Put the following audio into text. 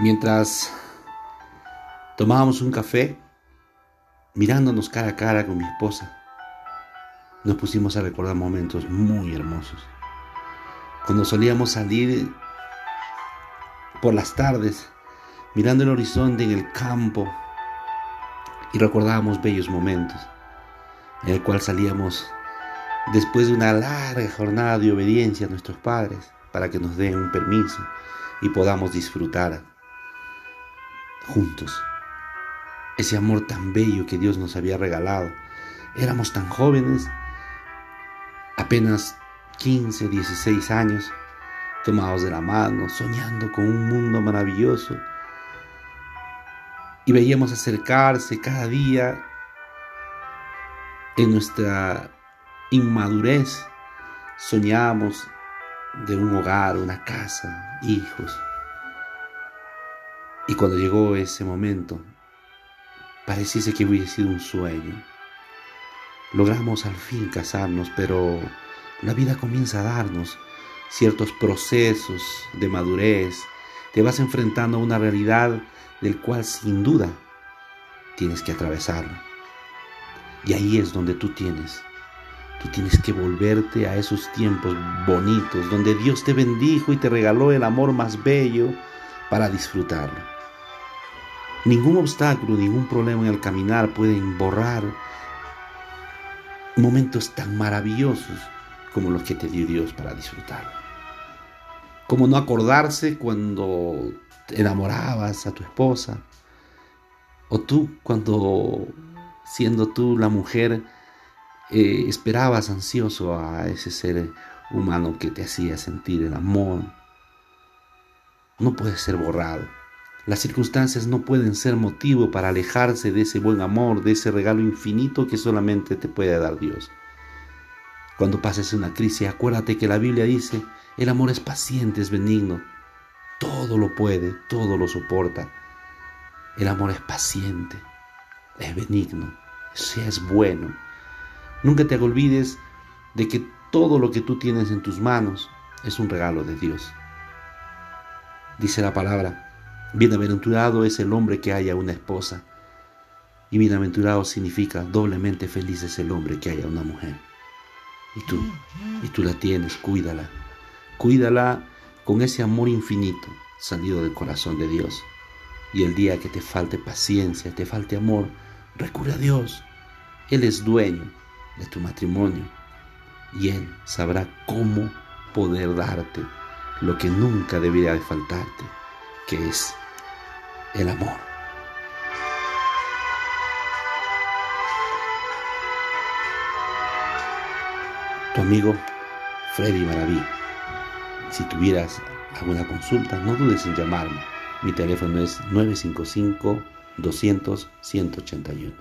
Mientras tomábamos un café, mirándonos cara a cara con mi esposa, nos pusimos a recordar momentos muy hermosos. Cuando solíamos salir por las tardes, mirando el horizonte en el campo, y recordábamos bellos momentos, en el cual salíamos después de una larga jornada de obediencia a nuestros padres para que nos den un permiso y podamos disfrutar juntos. Ese amor tan bello que Dios nos había regalado. Éramos tan jóvenes, apenas 15, 16 años, tomados de la mano, soñando con un mundo maravilloso. Y veíamos acercarse cada día en nuestra inmadurez. Soñábamos de un hogar, una casa, hijos. Y cuando llegó ese momento, pareciese que hubiese sido un sueño. Logramos al fin casarnos, pero la vida comienza a darnos ciertos procesos de madurez. Te vas enfrentando a una realidad del cual sin duda tienes que atravesarla. Y ahí es donde tú tienes. Tú tienes que volverte a esos tiempos bonitos donde Dios te bendijo y te regaló el amor más bello para disfrutarlo. Ningún obstáculo, ningún problema en el caminar pueden borrar momentos tan maravillosos como los que te dio Dios para disfrutar. Como no acordarse cuando enamorabas a tu esposa, o tú cuando siendo tú la mujer eh, esperabas ansioso a ese ser humano que te hacía sentir el amor. No puede ser borrado. Las circunstancias no pueden ser motivo para alejarse de ese buen amor, de ese regalo infinito que solamente te puede dar Dios. Cuando pases una crisis, acuérdate que la Biblia dice, el amor es paciente, es benigno, todo lo puede, todo lo soporta. El amor es paciente, es benigno, es bueno. Nunca te olvides de que todo lo que tú tienes en tus manos es un regalo de Dios. Dice la palabra, Bienaventurado es el hombre que haya una esposa. Y bienaventurado significa doblemente feliz es el hombre que haya una mujer. Y tú, y tú la tienes, cuídala. Cuídala con ese amor infinito salido del corazón de Dios. Y el día que te falte paciencia, te falte amor, recurre a Dios. Él es dueño de tu matrimonio y Él sabrá cómo poder darte lo que nunca debería de faltarte que es el amor. Tu amigo Freddy Maraví. Si tuvieras alguna consulta, no dudes en llamarme. Mi teléfono es 955 200 181.